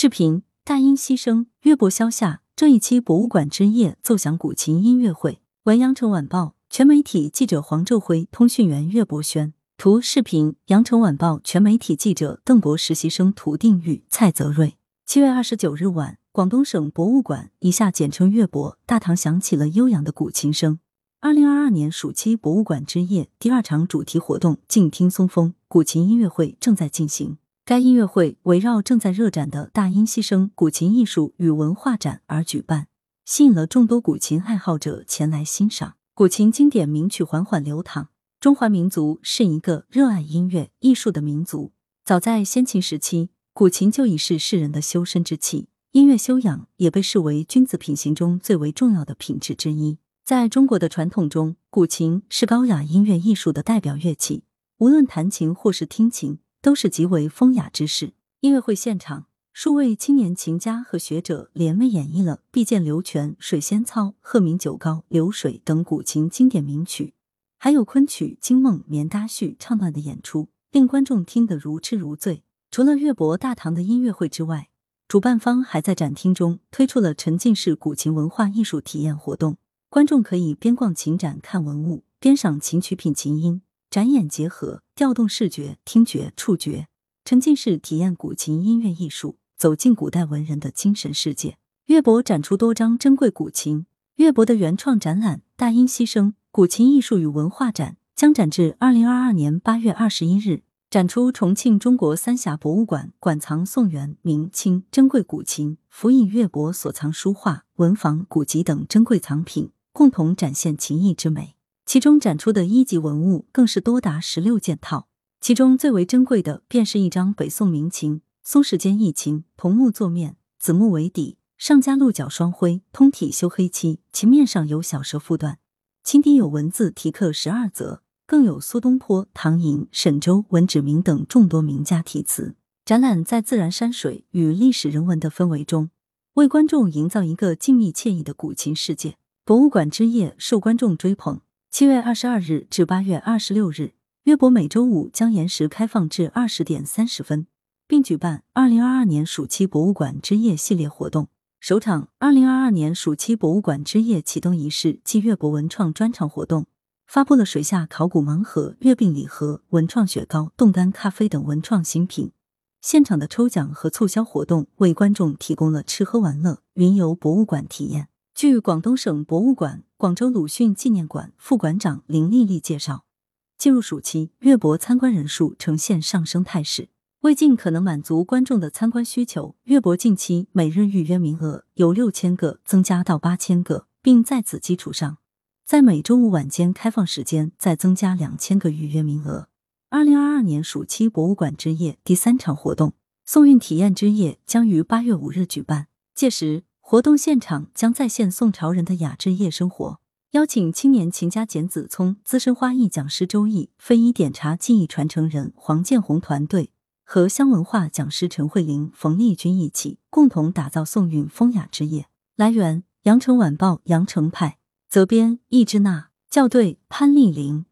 视频：大音希声，乐伯消夏。这一期博物馆之夜奏响古琴音乐会。文阳城晚报全媒体记者黄昼辉，通讯员岳博轩。图视频：羊城晚报全媒体记者邓博，实习生涂定玉、蔡泽瑞。七月二十九日晚，广东省博物馆（以下简称乐博）大堂响起了悠扬的古琴声。二零二二年暑期博物馆之夜第二场主题活动“静听松风”古琴音乐会正在进行。该音乐会围绕正在热展的大音希声古琴艺术与文化展而举办，吸引了众多古琴爱好者前来欣赏。古琴经典名曲缓缓流淌。中华民族是一个热爱音乐艺术的民族。早在先秦时期，古琴就已是世人的修身之器，音乐修养也被视为君子品行中最为重要的品质之一。在中国的传统中，古琴是高雅音乐艺术的代表乐器，无论弹琴或是听琴。都是极为风雅之事。音乐会现场，数位青年琴家和学者联袂演绎了《碧涧流泉》《水仙操》《鹤鸣九高》《流水》等古琴经典名曲，还有昆曲《惊梦》《棉搭序》唱段的演出，令观众听得如痴如醉。除了乐博大堂的音乐会之外，主办方还在展厅中推出了沉浸式古琴文化艺术体验活动，观众可以边逛琴展看文物，边赏琴曲品琴音。展演结合，调动视觉、听觉、触觉，沉浸式体验古琴音乐艺术，走进古代文人的精神世界。乐博展出多张珍贵古琴。乐博的原创展览《大音希声：古琴艺术与文化展》将展至二零二二年八月二十一日，展出重庆中国三峡博物馆馆藏宋元明清珍贵古琴，辅以乐博所藏书画、文房、古籍等珍贵藏品，共同展现琴艺之美。其中展出的一级文物更是多达十六件套，其中最为珍贵的便是一张北宋名琴松时间义琴，桐木座面，紫木为底，上加鹿角双辉，通体修黑漆，琴面上有小蛇附段，琴底有文字题刻十二则，更有苏东坡、唐寅、沈周、文指明等众多名家题词。展览在自然山水与历史人文的氛围中，为观众营造一个静谧惬意的古琴世界。博物馆之夜受观众追捧。七月二十二日至八月二十六日，乐博每周五将延时开放至二十点三十分，并举办二零二二年暑期博物馆之夜系列活动。首场二零二二年暑期博物馆之夜启动仪式暨乐博文创专场活动，发布了水下考古盲盒、月饼礼盒、文创雪糕、冻干咖啡等文创新品。现场的抽奖和促销活动为观众提供了吃喝玩乐、云游博物馆体验。据广东省博物馆。广州鲁迅纪念馆副馆长林丽丽介绍，进入暑期，乐博参观人数呈现上升态势。为尽可能满足观众的参观需求，乐博近期每日预约名额由六千个增加到八千个，并在此基础上，在每周五晚间开放时间再增加两千个预约名额。二零二二年暑期博物馆之夜第三场活动——宋韵体验之夜将于八月五日举办，届时。活动现场将再现宋朝人的雅致夜生活，邀请青年琴家简子聪、资深花艺讲师周毅、非遗点茶技艺传承人黄建红团队和乡文化讲师陈慧玲、冯丽君一起，共同打造宋韵风雅之夜。来源：羊城晚报羊城派，责编：易之娜，校对：潘丽玲。